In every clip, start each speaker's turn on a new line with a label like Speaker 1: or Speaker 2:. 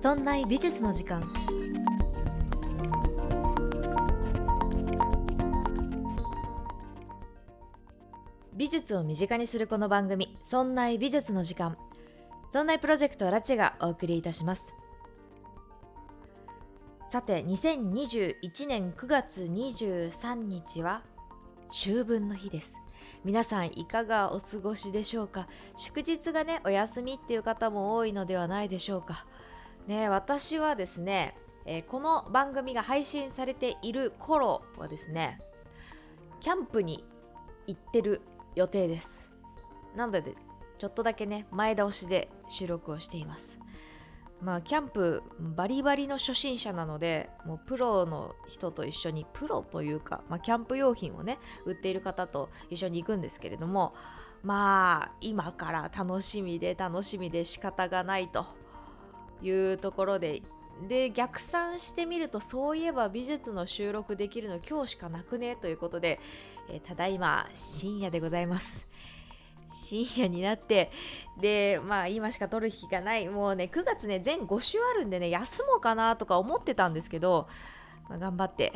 Speaker 1: そんな美術の時間。美術を身近にするこの番組「そんな美術の時間」そんなプロジェクトラチェがお送りいたします。さて2021年9月23日は秋分の日です。皆さんいかがお過ごしでしょうか？祝日がねお休みっていう方も多いのではないでしょうか？ね私はですね、えー、この番組が配信されている頃はですねキャンプに行ってる予定です。なのでちょっとだけね前倒しで収録をしています。まあキャンプバリバリの初心者なのでもうプロの人と一緒にプロというか、まあ、キャンプ用品をね売っている方と一緒に行くんですけれどもまあ今から楽しみで楽しみで仕方がないというところでで逆算してみるとそういえば美術の収録できるの今日しかなくね？ということで、えー、ただいま深夜でございます。深夜になってでまあ今しか撮る日がない。もうね9月ね全5週あるんでね休もうかなとか思ってたんですけど、まあ、頑張って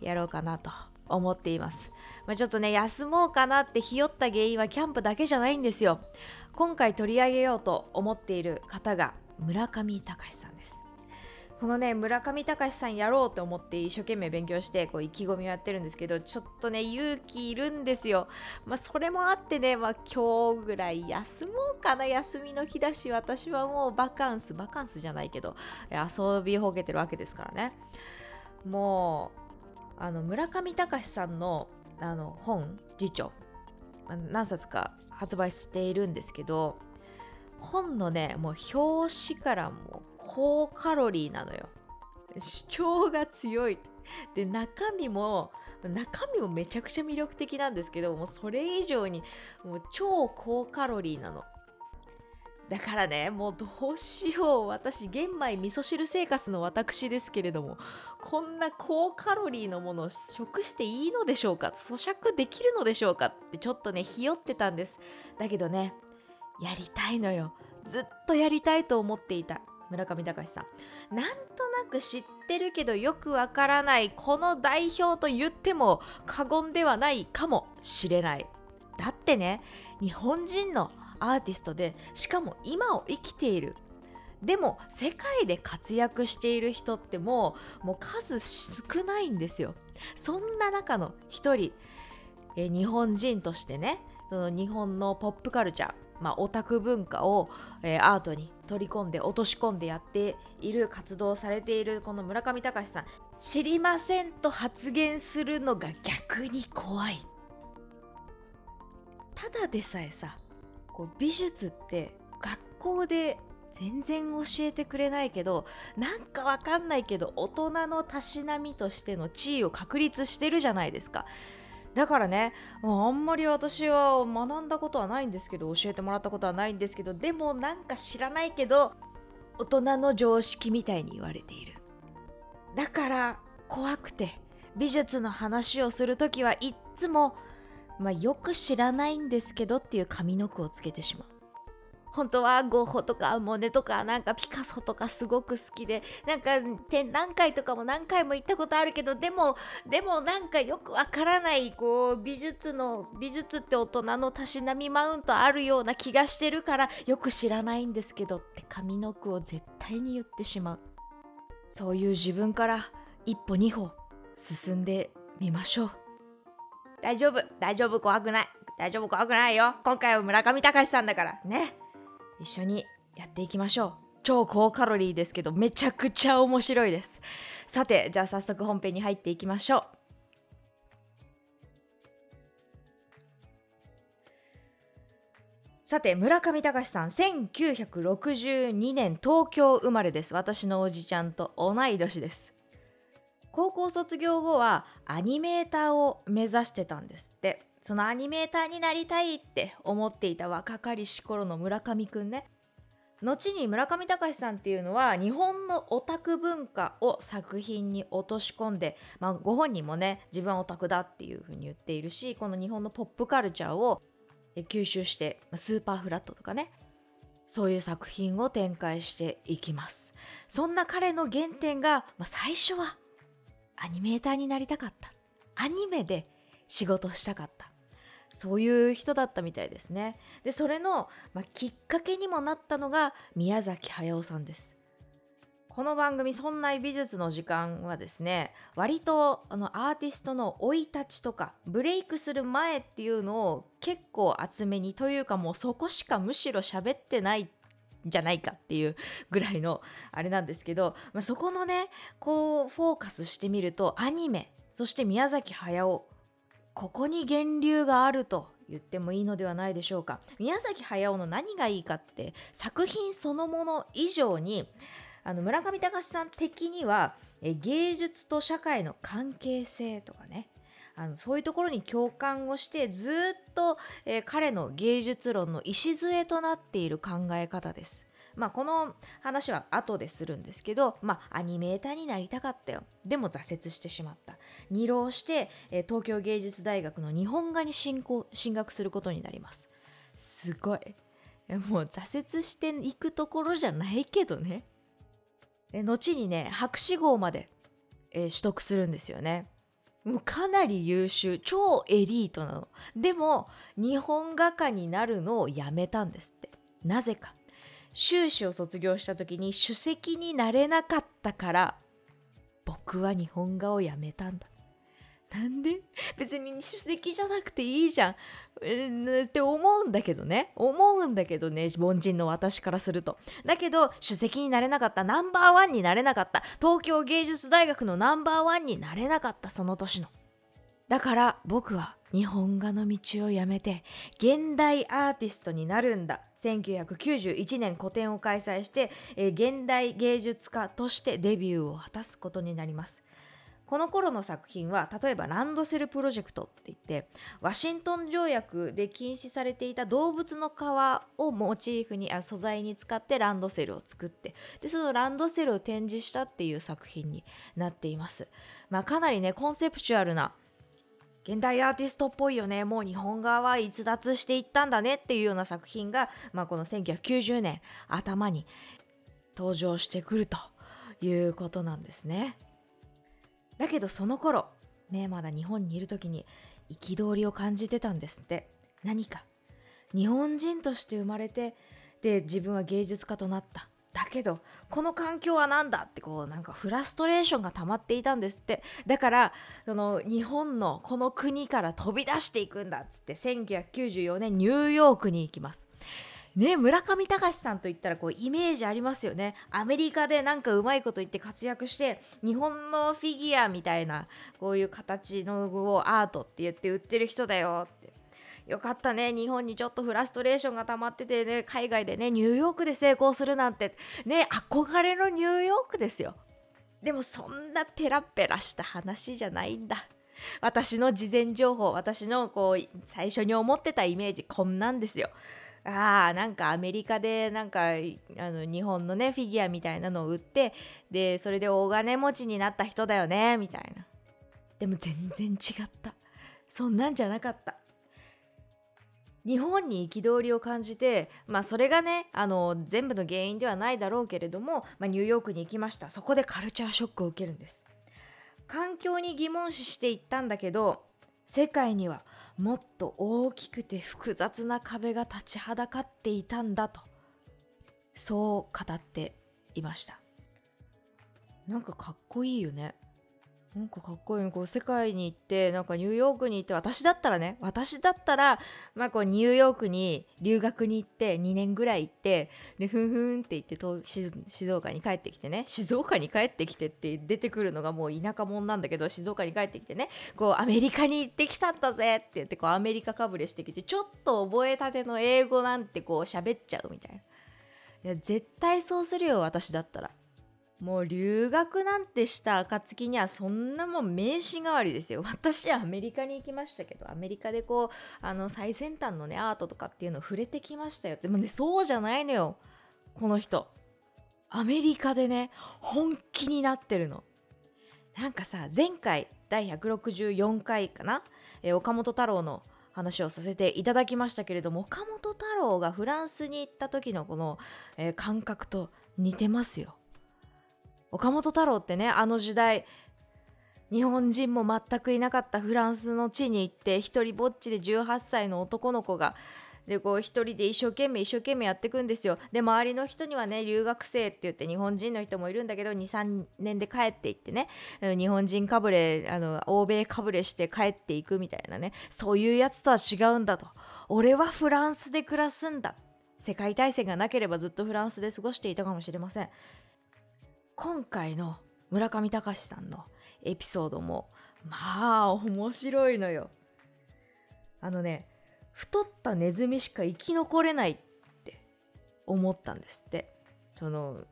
Speaker 1: やろうかなと思っています、まあ、ちょっとね休もうかなってひよった原因はキャンプだけじゃないんですよ。今回取り上げようと思っている方が村上隆さんです。このね村上隆さんやろうと思って一生懸命勉強してこう意気込みをやってるんですけどちょっとね勇気いるんですよ。まあそれもあってねまあ今日ぐらい休もうかな。休みの日だし私はもうバカンスバカンスじゃないけど遊びほけてるわけですからね。もうあの村上隆さんのあの本辞書何冊か発売しているんですけど本のねもう表紙からもう高カロリーなのよ。主張が強い。で中身も中身もめちゃくちゃ魅力的なんですけどもうそれ以上にもう超高カロリーなの。だからねもうどうしよう私玄米味噌汁生活の私ですけれどもこんな高カロリーのものを食していいのでしょうか咀嚼できるのでしょうかってちょっとねひよってたんです。だけどねやりたいのよ。ずっとやりたいと思っていた。村上隆さん。なんとなく知ってるけどよくわからないこの代表と言っても過言ではないかもしれない。だってね日本人のアーティストでしかも今を生きている。でも世界で活躍している人ってもうもう数少ないんですよ。そんな中の一人。え日本人としてねその日本のポップカルチャーまあ、オタク文化を、えー、アートに取り込んで落とし込んでやっている活動されているこの村上隆さん。知りませんと発言するのが逆に怖い。ただでさえさこう美術って学校で全然教えてくれないけどなんかわかんないけど大人のたしなみとしての地位を確立してるじゃないですか。だからねもうあんまり私は学んだことはないんですけど教えてもらったことはないんですけどでもなんか知らないけど大人の常識みたいに言われている。だから怖くて美術の話をする時はいっつも、まあ、よく知らないんですけどっていう上の句をつけてしまう。本当はゴッホとかモネとかなんかピカソとかすごく好きでなんか展覧会とかも何回も行ったことあるけどでもでもなんかよくわからないこう美術の美術って大人のたしなみマウントあるような気がしてるからよく知らないんですけどって上の句を絶対に言ってしまう。そういう自分から一歩二歩進んでみましょう。大丈夫大丈夫怖くない。大丈夫怖くないよ。今回は村上隆さんだから。ね。一緒にやっていきましょう。超高カロリーですけどめちゃくちゃ面白いです。さてじゃあ早速本編に入っていきましょう。さて村上隆さん1962年東京生まれです。私のおじちゃんと同い年です。高校卒業後はアニメーターを目指してたんですって。そのアニメーターになりたいって思っていた若かりし頃の村上くんね。後に村上隆さんっていうのは日本のオタク文化を作品に落とし込んで、まあ、ご本人もね自分はオタクだっていうふうに言っているしこの日本のポップカルチャーを吸収してスーパーフラットとかねそういう作品を展開していきます。そんな彼の原点が、まあ、最初はアニメーターになりたかった。アニメで仕事したかった。そういう人だったみたいですね。でそれの、まあ、きっかけにもなったのが宮崎駿さんです。この番組「そんな美術の時間」はですね割とあのアーティストの生い立ちとかブレイクする前っていうのを結構厚めにというかもうそこしかむしろ喋ってないんじゃないかっていうぐらいのあれなんですけど、まあ、そこのねこうフォーカスしてみるとアニメそして宮崎駿ここに源流があると言ってもいいのではないでしょうか宮崎駿の何がいいかって作品そのもの以上にあの村上隆さん的にはえ芸術と社会の関係性とかねあのそういうところに共感をしてずっと、えー、彼の芸術論の礎となっている考え方です。まあこの話は後でするんですけど、まあアニメーターになりたかったよ。でも挫折してしまった。二浪して、え、東京芸術大学の日本画に進行進学することになります。すごい。もう挫折していくところじゃないけどね。後にね博士号まで、えー、取得するんですよね。もうかなり優秀超エリートなの。でも日本画家になるのをやめたんですって。なぜか。修士を卒業した時に首席になれなかったから僕は日本画をやめたんだ。なんで？別に首席じゃなくていいじゃん。って思うんだけどね。思うんだけどね。凡人の私からすると。だけど、首席になれなかった。ナンバーワンになれなかった。東京芸術大学のナンバーワンになれなかった。その年の。だから僕は日本画の道をやめて現代アーティストになるんだ。1991年個展を開催して、え現代芸術家としてデビューを果たすことになります。この頃の作品は例えばランドセルプロジェクトって言ってワシントン条約で禁止されていた動物の皮をモチーフにあ素材に使ってランドセルを作ってでそのランドセルを展示したっていう作品になっています、まあ、かなりねコンセプチュアルな現代アーティストっぽいよね。もう日本側は逸脱していったんだねっていうような作品が、まあ、この1990年頭に登場してくるということなんですね。だけどその頃ねまだ日本にいる時に憤りを感じてたんですって。何か。日本人として生まれてで自分は芸術家となった。だけどこの環境は何だってこうなんかフラストレーションが溜まっていたんですって。だからその日本のこの国から飛び出していくんだっつって1994年ニューヨークに行きます。ね村上隆さんといったらこうイメージありますよね。アメリカでなんかうまいこと言って活躍して日本のフィギュアみたいなこういう形のをアートって言って売ってる人だよって。よかったね。日本にちょっとフラストレーションが溜まっててね。海外でねニューヨークで成功するなんてね。憧れのニューヨークですよ。でもそんなペラペラした話じゃないんだ。私の事前情報私のこう最初に思ってたイメージこんなんですよ。ああなんかアメリカでなんかあの日本のねフィギュアみたいなのを売ってでそれで大金持ちになった人だよねみたいな。でも全然違った。そんなんじゃなかった。日本に憤りを感じてまあそれがねあの全部の原因ではないだろうけれども、まあ、ニューヨークに行きました。そこでカルチャーショックを受けるんです。環境に疑問視していったんだけど世界にはもっと大きくて複雑な壁が立ちはだかっていたんだとそう語っていました。なんかかっこいいよね。なんかかっこいいこう世界に行ってなんかニューヨークに行って私だったらね私だったらまあこうニューヨークに留学に行って2年ぐらい行ってでふんふんって言って静岡に帰ってきてね静岡に帰ってきてって出てくるのがもう田舎者なんだけど静岡に帰ってきてねこうアメリカに行ってきたんだぜって言ってこうアメリカかぶれしてきてちょっと覚えたての英語なんてこう喋っちゃうみたいな。いや絶対そうするよ私だったら。もう留学なんてした暁にはそんなもん名刺代わりですよ。私はアメリカに行きましたけど、アメリカでこう、あの最先端のね、アートとかっていうのを触れてきましたよ。でもね、そうじゃないのよ。この人。アメリカでね、本気になってるの。なんかさ、前回、第164回かな、え岡本太郎の話をさせていただきましたけれども岡本太郎がフランスに行った時のこの、えー、感覚と似てますよ。岡本太郎ってねあの時代日本人も全くいなかったフランスの地に行って一人ぼっちで18歳の男の子がでこう一人で一生懸命一生懸命やっていくんですよ。で周りの人にはね留学生って言って日本人の人もいるんだけど23年で帰っていってね日本人かぶれあの欧米かぶれして帰っていくみたいなねそういうやつとは違うんだと。俺はフランスで暮らすんだ。世界大戦がなければずっとフランスで過ごしていたかもしれません。今回の村上隆さんのエピソードもまあ面白いのよ。あのね太ったネズミしか生き残れないって思ったんですって。その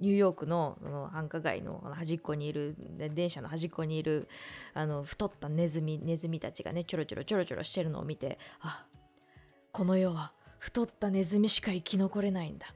Speaker 1: ニューヨークのその繁華街の端っこにいる電車の端っこにいるあの太ったネズミネズミたちがねちょろちょろちょろちょろしてるのを見てあこの世は太ったネズミしか生き残れないんだ。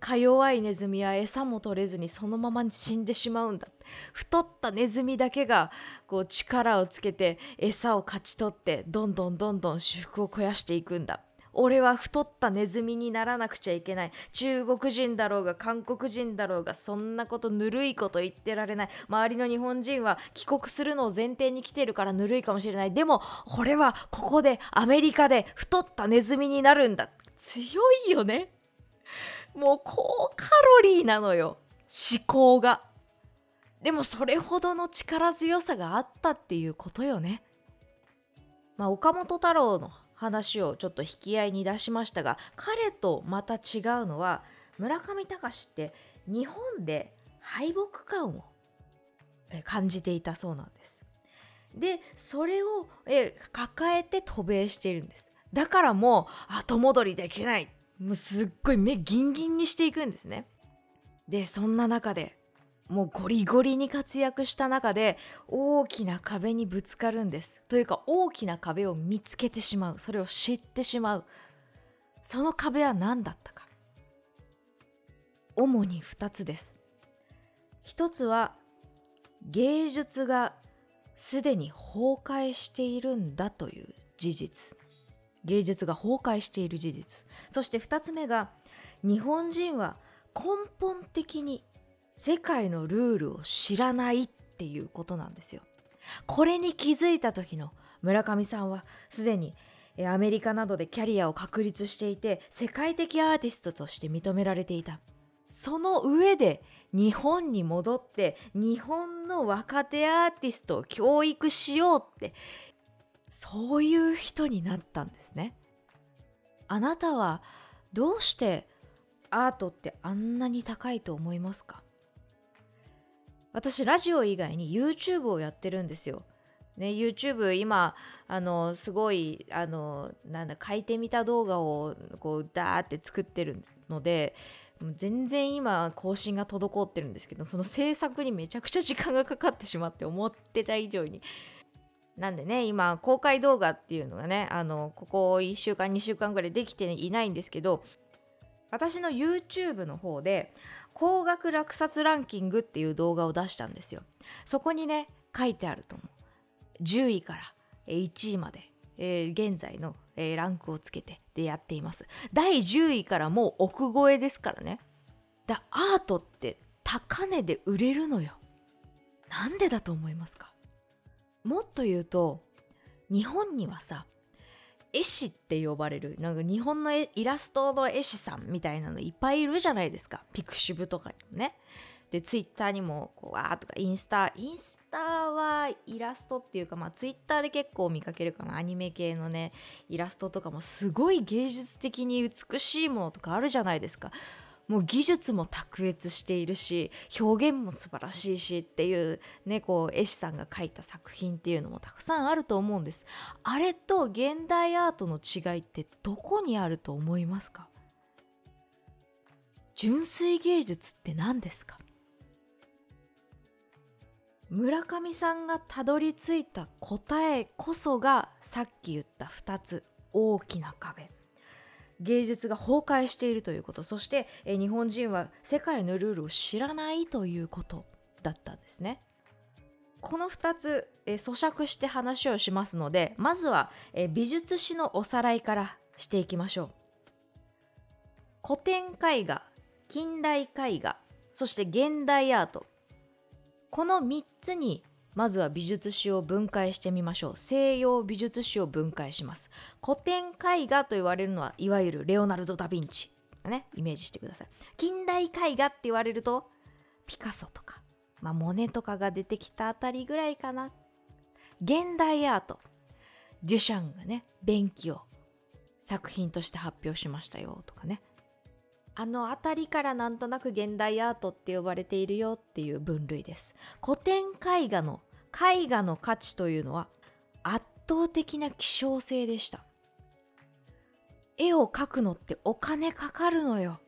Speaker 1: か弱いネズミは餌も取れずにそのまま死んでしまうんだ。太ったネズミだけがこう力をつけて餌を勝ち取ってどんどんどんどん私服を肥やしていくんだ。俺は太ったネズミにならなくちゃいけない。中国人だろうが韓国人だろうがそんなことぬるいこと言ってられない。周りの日本人は帰国するのを前提に来てるからぬるいかもしれない。でも俺はここでアメリカで太ったネズミになるんだ。強いよね。もう高カロリーなのよ。思考が。でもそれほどの力強さがあったっていうことよね。まあ岡本太郎の話をちょっと引き合いに出しましたが彼とまた違うのは村上隆って日本で敗北感を感じていたそうなんです。でそれを抱えて渡米しているんです。だからもう後戻りできない。もうすっごい目ギンギンにしていくんですね。でそんな中でもうゴリゴリに活躍した中で大きな壁にぶつかるんです。というか大きな壁を見つけてしまうそれを知ってしまうその壁は何だったか主に2つです。一つは芸術がすでに崩壊しているんだという事実芸術が崩壊している事実そして2つ目が日本人は根本的に世界のルールを知らないっていうことなんですよ。これに気づいた時の村上さんはすでにアメリカなどでキャリアを確立していて世界的アーティストとして認められていた。その上で日本に戻って日本の若手アーティストを教育しようってそういう人になったんですね。あなたはどうしてアートってあんなに高いと思いますか？私ラジオ以外に YouTube をやってるんですよ。ね、YouTube 今あのすごいあのなんだ書いてみた動画をこうダーって作ってるので全然今更新が滞ってるんですけどその制作にめちゃくちゃ時間がかかってしまって思ってた以上になんでね今公開動画っていうのがねあのここ1週間2週間ぐらいできていないんですけど私の YouTube の方で高額落札ランキングっていう動画を出したんですよ。そこにね書いてあると思う。10位から1位まで、えー、現在の、えー、ランクをつけてでやっています。第10位からもう億超えですからね。だアートって高値で売れるのよ。なんでだと思いますか？もっと言うと日本にはさ絵師って呼ばれるなんか日本のイラストの絵師さんみたいなのいっぱいいるじゃないですか。ピクシブとかにもね。でツイッターにもこうわーとかインスタインスタはイラストっていうかまあツイッターで結構見かけるかな。アニメ系のねイラストとかもすごい芸術的に美しいものとかあるじゃないですか。もう技術も卓越しているし表現も素晴らしいしっていうねこう絵師さんが描いた作品っていうのもたくさんあると思うんです。あれと現代アートの違いってどこにあると思いますか？純粋芸術って何ですか？村上さんがたどり着いた答えこそがさっき言った2つ大きな壁。芸術が崩壊しているということ。そして、え日本人は世界のルールを知らないということだったんですね。この2つ、えー、咀嚼して話をしますのでまずは、えー、美術史のおさらいからしていきましょう。古典絵画近代絵画そして現代アート。この3つにまずは美術史を分解してみましょう。西洋美術史を分解します。古典絵画と言われるのはいわゆるレオナルド・ダ・ヴィンチねイメージしてください。近代絵画って言われるとピカソとか、まあ、モネとかが出てきたあたりぐらいかな。現代アート。デュシャンがね便器を作品として発表しましたよとかね。あの辺りからなんとなく現代アートって呼ばれているよっていう分類です。古典絵画の絵画の価値というのは圧倒的な希少性でした。絵を描くのってお金かかるのよ。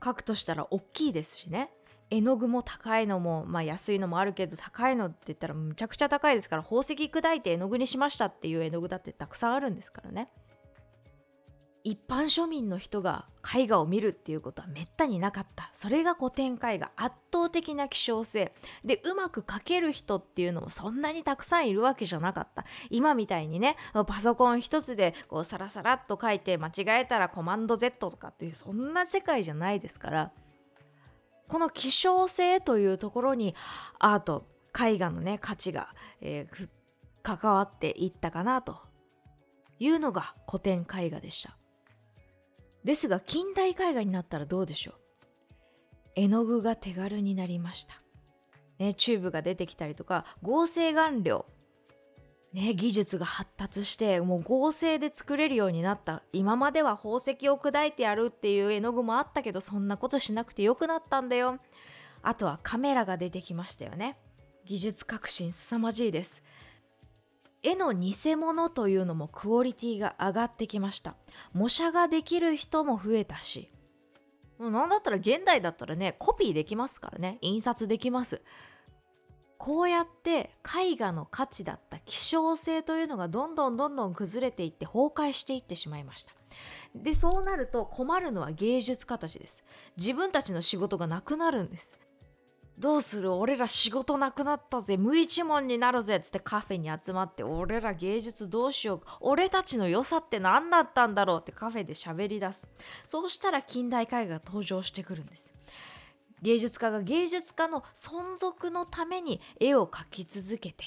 Speaker 1: 描くとしたら大きいですしね。絵の具も高いのもまあ安いのもあるけど高いのって言ったらむちゃくちゃ高いですから宝石砕いて絵の具にしましたっていう絵の具だってたくさんあるんですからね。一般庶民の人が絵画を見るっていうことはめったになかった。それが古典絵画圧倒的な希少性。でうまく描ける人っていうのもそんなにたくさんいるわけじゃなかった。今みたいにねパソコン一つでこうサラサラっと書いて間違えたらコマンド Z とかっていうそんな世界じゃないですから。この希少性というところにアート絵画のね価値が、えー、関わっていったかなというのが古典絵画でした。ですが近代絵画になったらどうでしょう？絵の具が手軽になりました、ね、チューブが出てきたりとか合成顔料。ね、技術が発達してもう合成で作れるようになった。今までは宝石を砕いてやるっていう絵の具もあったけどそんなことしなくてよくなったんだよ。あとはカメラが出てきましたよね。技術革新凄まじいです。絵の偽物というのもクオリティが上がってきました。模写ができる人も増えたし。もうなんだったら現代だったらねコピーできますからね。印刷できます。こうやって絵画の価値だった希少性というのがどんどんどんどん崩れていって崩壊していってしまいました。でそうなると困るのは芸術家たちです。自分たちの仕事がなくなるんです。どうする？俺ら仕事なくなったぜ。無一文になるぜっつってカフェに集まって俺ら芸術どうしよう俺たちの良さって何だったんだろうってカフェで喋り出す。そうしたら近代絵画が登場してくるんです。芸術家が芸術家の存続のために絵を描き続けて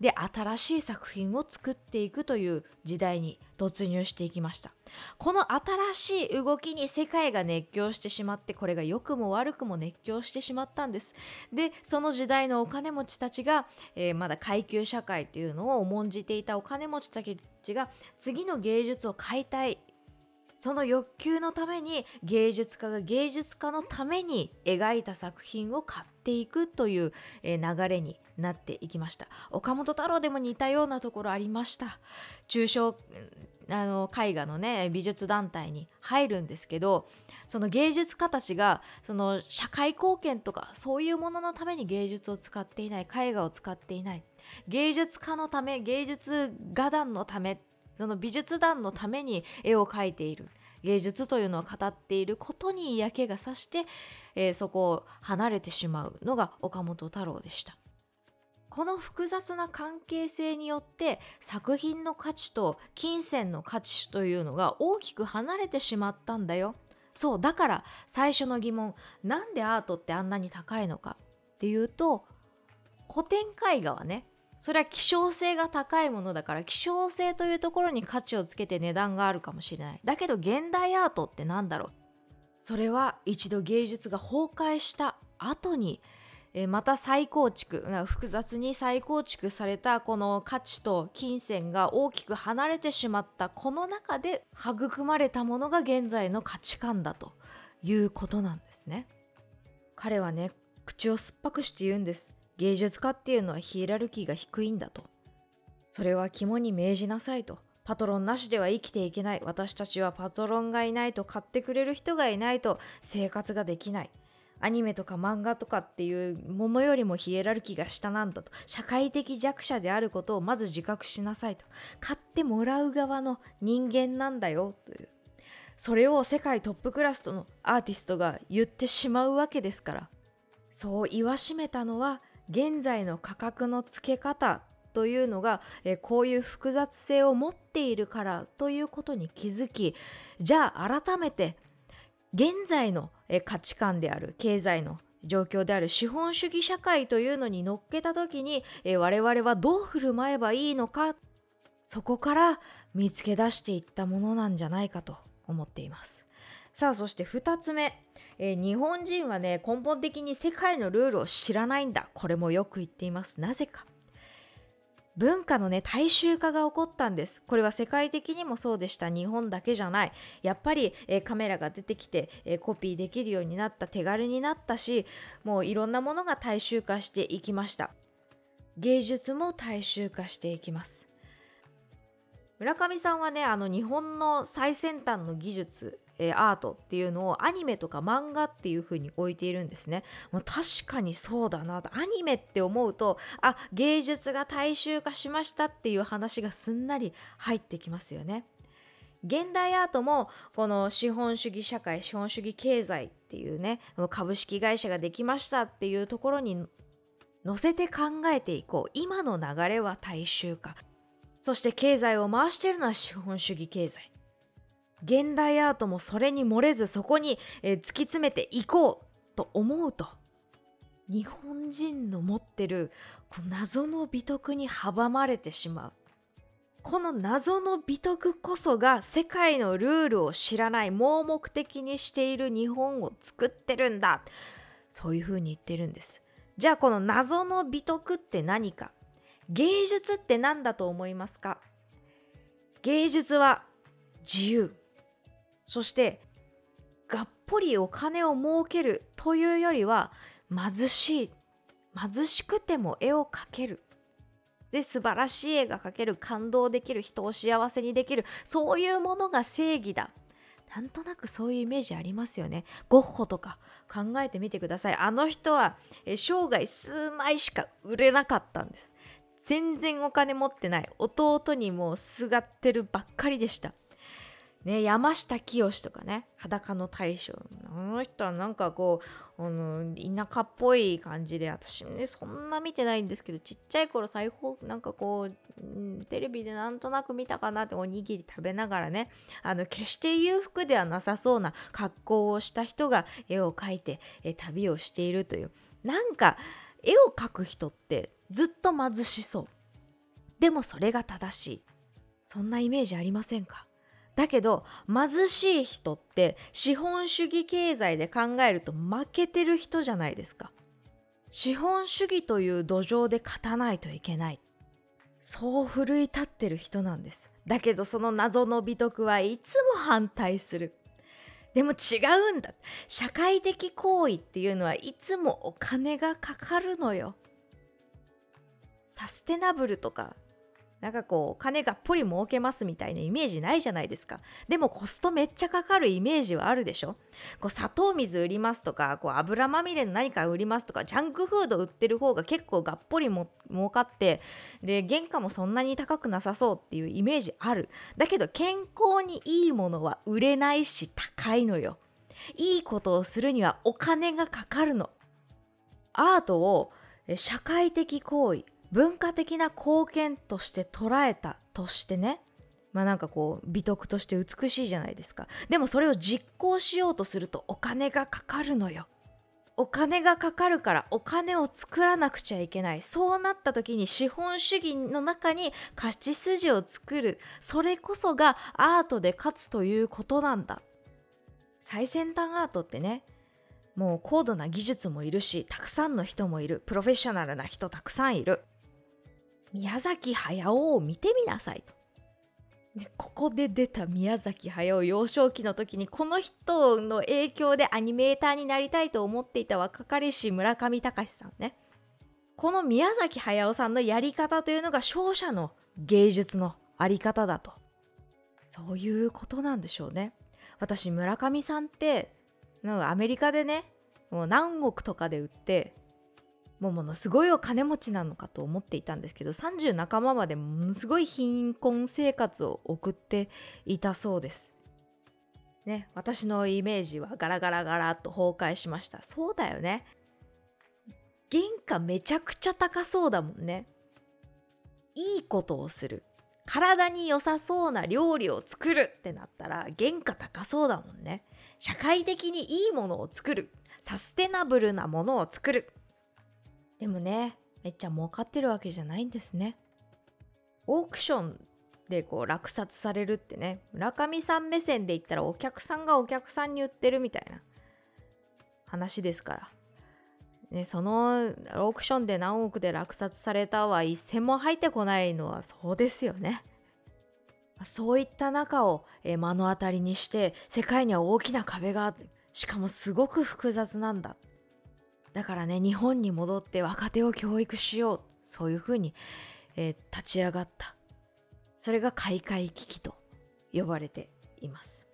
Speaker 1: で新しい作品を作っていくという時代に突入していきました。この新しい動きに世界が熱狂してしまってこれが良くも悪くも熱狂してしまったんです。でその時代のお金持ちたちが、えー、まだ階級社会というのを重んじていたお金持ちたちが次の芸術を解体その欲求のために芸術家が芸術家のために描いた作品を買っていくという流れになっていきました。岡本太郎でも似たようなところありました。中小あの絵画のね美術団体に入るんですけどその芸術家たちがその社会貢献とかそういうもののために芸術を使っていない絵画を使っていない。芸術家のため芸術画壇のためその美術団のために絵を描いている芸術というのを語っていることに嫌気がさして、えー、そこを離れてしまうのが岡本太郎でした。この複雑な関係性によって作品の価値と金銭の価値というのが大きく離れてしまったんだよ。そうだから最初の疑問なんでアートってあんなに高いのかっていうと古典絵画はねそれは希少性が高いものだから希少性というところに価値をつけて値段があるかもしれない。だけど現代アートって何だろう？それは一度芸術が崩壊した後にえまた再構築複雑に再構築されたこの価値と金銭が大きく離れてしまったこの中で育まれたものが現在の価値観だということなんですね。彼はね口を酸っぱくして言うんです。芸術家っていうのはヒエラルキーが低いんだと。それは肝に銘じなさいと。パトロンなしでは生きていけない。私たちはパトロンがいないと買ってくれる人がいないと生活ができない。アニメとか漫画とかっていうものよりもヒエラルキーが下なんだと。社会的弱者であることをまず自覚しなさいと。買ってもらう側の人間なんだよという。それを世界トップクラスとのアーティストが言ってしまうわけですから。そう言わしめたのは現在の価格の付け方というのが、えこういう複雑性を持っているからということに気づきじゃあ改めて現在の、え価値観である経済の状況である資本主義社会というのに乗っけた時に、え我々はどう振る舞えばいいのかそこから見つけ出していったものなんじゃないかと思っています。さあそして2つ目、えー、日本人はね根本的に世界のルールを知らないんだ。これもよく言っています。なぜか。文化のね大衆化が起こったんです。これは世界的にもそうでした。日本だけじゃない。やっぱり、えー、カメラが出てきて、えー、コピーできるようになった手軽になったしもういろんなものが大衆化していきました。芸術も大衆化していきます。村上さんはねあの日本の最先端の技術えー、アートっていうのをアニメとか漫画っていう風に置いているんですね。もう確かにそうだなとアニメって思うとあ芸術が大衆化しましたっていう話がすんなり入ってきますよね。現代アートもこの資本主義社会資本主義経済っていうね株式会社ができましたっていうところに乗せて考えていこう今の流れは大衆化そして経済を回しているのは資本主義経済現代アートもそれに漏れずそこに、え突き詰めていこうと思うと。日本人の持ってるこう謎の美徳に阻まれてしまう。この謎の美徳こそが世界のルールを知らない盲目的にしている日本を作ってるんだ。そういうふうに言ってるんです。じゃあこの謎の美徳って何か？芸術って何だと思いますか？芸術は自由。そしてがっぽりお金を儲けるというよりは貧しい貧しくても絵を描ける。で素晴らしい絵が描ける感動できる人を幸せにできる。そういうものが正義だ。なんとなくそういうイメージありますよね。ゴッホとか考えてみてください。あの人は生涯数枚しか売れなかったんです。全然お金持ってない。弟にもすがってるばっかりでした。ね、山下清とかね裸の大将あの人はなんかこうあの田舎っぽい感じで私ねそんな見てないんですけどちっちゃい頃裁縫なんかこうテレビでなんとなく見たかなっておにぎり食べながらねあの決して裕福ではなさそうな格好をした人が絵を描いてえ旅をしているという。なんか絵を描く人ってずっと貧しそう。でもそれが正しい。そんなイメージありませんか？だけど貧しい人って資本主義経済で考えると負けてる人じゃないですか。資本主義という土壌で勝たないといけない。そう奮い立ってる人なんです。だけどその謎の美徳はいつも反対する。でも違うんだ。社会的行為っていうのはいつもお金がかかるのよ。サステナブルとかなんかこう金がっぽり儲けますみたいなイメージないじゃないですか。でもコストめっちゃかかるイメージはあるでしょ。こう砂糖水売りますとかこう油まみれの何か売りますとかジャンクフード売ってる方が結構がっぽりも儲かってで原価もそんなに高くなさそうっていうイメージある。だけど健康にいいものは売れないし高いのよ。いいことをするにはお金がかかるの。アートを社会的行為文化的な貢献として捉えたとしてねまあなんかこう美徳として美しいじゃないですか。でもそれを実行しようとするとお金がかかるのよ。お金がかかるからお金を作らなくちゃいけない。そうなった時に資本主義の中に勝ち筋を作る。それこそがアートで勝つということなんだ。最先端アートってねもう高度な技術もいるしたくさんの人もいる。プロフェッショナルな人たくさんいる。宮崎駿を見てみなさい。と。でここで出た宮崎駿幼少期の時にこの人の影響でアニメーターになりたいと思っていた若かりし村上隆さんね。この宮崎駿さんのやり方というのが勝者の芸術のあり方だと。そういうことなんでしょうね。私村上さんってなんかアメリカでねもう何億とかで売ってもものすごいお金持ちなのかと思っていたんですけど30半ばまでものすごい貧困生活を送っていたそうです。ね、私のイメージはガラガラガラっと崩壊しました。そうだよね。原価めちゃくちゃ高そうだもんねいいことをする体に良さそうな料理を作るってなったら原価高そうだもんね社会的にいいものを作るサステナブルなものを作るでもねめっちゃ儲かってるわけじゃないんですね。オークションでこう落札されるってね村上さん目線で言ったらお客さんがお客さんに売ってるみたいな話ですから。ね、そのオークションで何億で落札されたは一銭も入ってこないのはそうですよね。そういった中を目の当たりにして世界には大きな壁があるしかもすごく複雑なんだだからね日本に戻って若手を教育しようそういうふうに、えー、立ち上がった。それが開会危機と呼ばれています。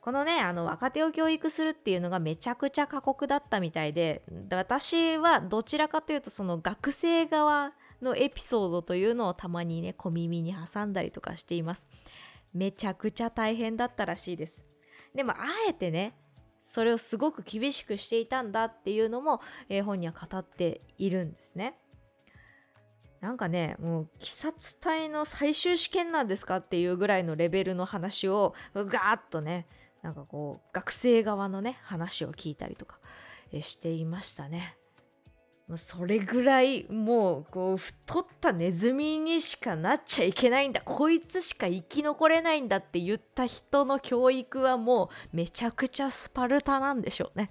Speaker 1: このねあの若手を教育するっていうのがめちゃくちゃ過酷だったみたいで私はどちらかというとその学生側のエピソードというのをたまにね小耳に挟んだりとかしています。めちゃくちゃ大変だったらしいです。でもあえてねそれをすごく厳しくしていたんだっていうのも、えー、本には語っているんですねなんかねもう鬼殺隊の最終試験なんですかっていうぐらいのレベルの話をガーッとねなんかこう学生側のね話を聞いたりとかしていましたね。それぐらいもうこう太ったネズミにしかなっちゃいけないんだこいつしか生き残れないんだって言った人の教育はもうめちゃくちゃスパルタなんでしょうね。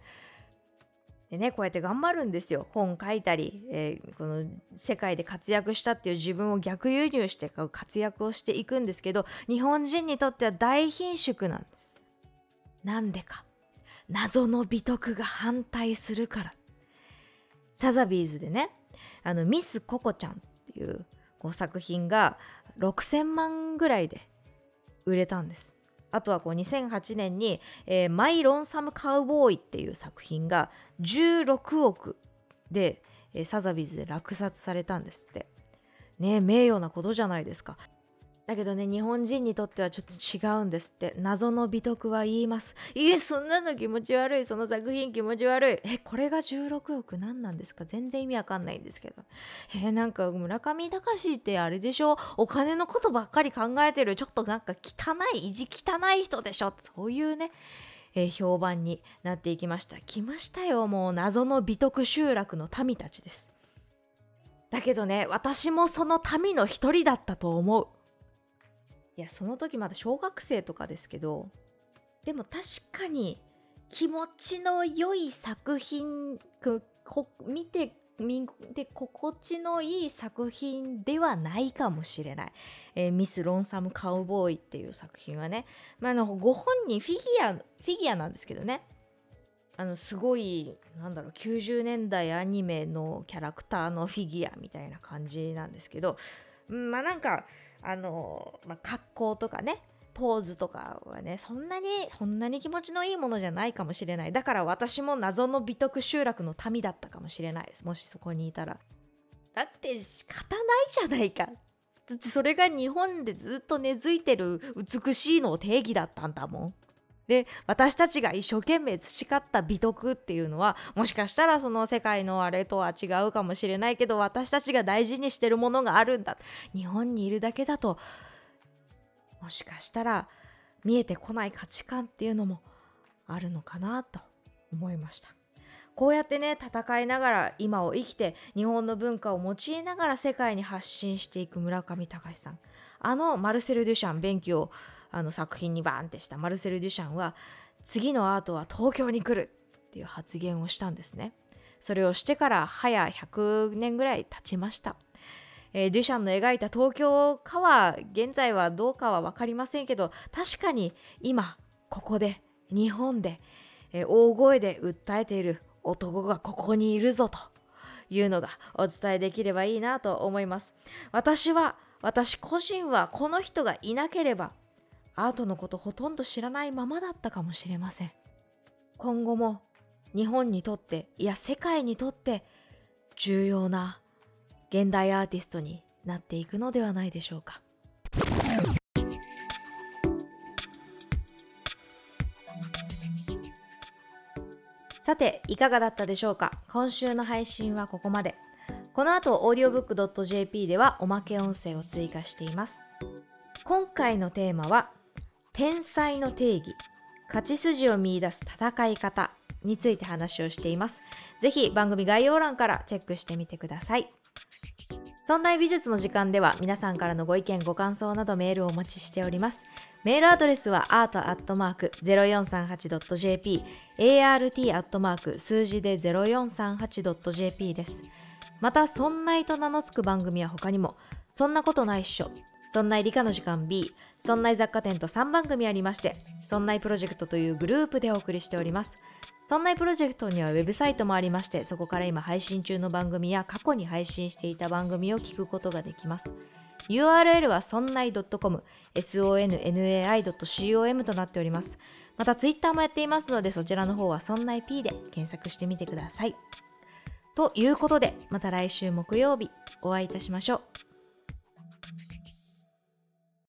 Speaker 1: でねこうやって頑張るんですよ本書いたり、えー、この世界で活躍したっていう自分を逆輸入して活躍をしていくんですけど日本人にとっては大貧縮なんです。なんでか謎の美徳が反対するからサザビーズでねあのミス・ココちゃんっていうこう作品が6000万ぐらいで売れたんです。あとはこう2008年に、えー、マイ・ロンサム・カウボーイっていう作品が16億で、えー、サザビーズで落札されたんですって。ね名誉なことじゃないですか。だけどね日本人にとってはちょっと違うんですって。謎の美徳は言います。いえそんなの気持ち悪い。その作品気持ち悪い。えこれが16億何なんですか？全然意味わかんないんですけど。えなんか村上隆ってあれでしょ？お金のことばっかり考えてる。ちょっとなんか汚い意地汚い人でしょ？そういうねえー、評判になっていきました。来ましたよもう謎の美徳集落の民たちです。だけどね私もその民の一人だったと思う。やその時まだ小学生とかですけどでも確かに気持ちの良い作品見て見て心地のいい作品ではないかもしれない、えー、ミス・ロンサム・カウボーイっていう作品はね、まあ、あのご本人フィギュアフィギュアなんですけどね。あのすごいなんだろう90年代アニメのキャラクターのフィギュアみたいな感じなんですけどまあなんかあの、まあ、格好とかねポーズとかはねそんなにそんなに気持ちのいいものじゃないかもしれない。だから私も謎の美徳集落の民だったかもしれないです。もしそこにいたら。だって仕方ないじゃないか。それが日本でずっと根付いてる美しいの定義だったんだもん。で私たちが一生懸命培った美徳っていうのはもしかしたらその世界のあれとは違うかもしれないけど私たちが大事にしてるものがあるんだ。日本にいるだけだともしかしたら見えてこない価値観っていうのもあるのかなと思いました。こうやってね戦いながら今を生きて日本の文化を用いながら世界に発信していく村上隆さん。あのマルセル・デュシャン勉強あの作品にバーンってしたマルセル・デュシャンは次のアートは東京に来るっていう発言をしたんですね。それをしてから早100年ぐらい経ちました。えー、デュシャンの描いた東京かは現在はどうかは分かりませんけど確かに今ここで日本で、えー、大声で訴えている男がここにいるぞというのがお伝えできればいいなと思います。私は私個人はこの人がいなければアートのことほとんど知らないままだったかもしれません。今後も日本にとっていや世界にとって重要な現代アーティストになっていくのではないでしょうか。さていかがだったでしょうか？今週の配信はここまで。この後 audiobook.jp ではおまけ音声を追加しています。今回のテーマは天才の定義勝ち筋を見出す戦い方について話をしています。ぜひ番組概要欄からチェックしてみてください。そんな美術の時間では皆さんからのご意見ご感想などメールをお待ちしております。メールアドレスは art.0438.jp art. 数字で 0438.jp です。また、そんないと名の付く番組は他にも、そんなことないっしょ、そんない理科の時間 B、そんない雑貨店と3番組ありまして、そんないプロジェクトというグループでお送りしております。そんないプロジェクトにはウェブサイトもありまして、そこから今配信中の番組や過去に配信していた番組を聞くことができます。URL はそんない .com、sonnai.com となっております。また Twitter もやっていますので、そちらの方はそんない P で検索してみてください。ということで、また来週木曜日お会いいたしましょう。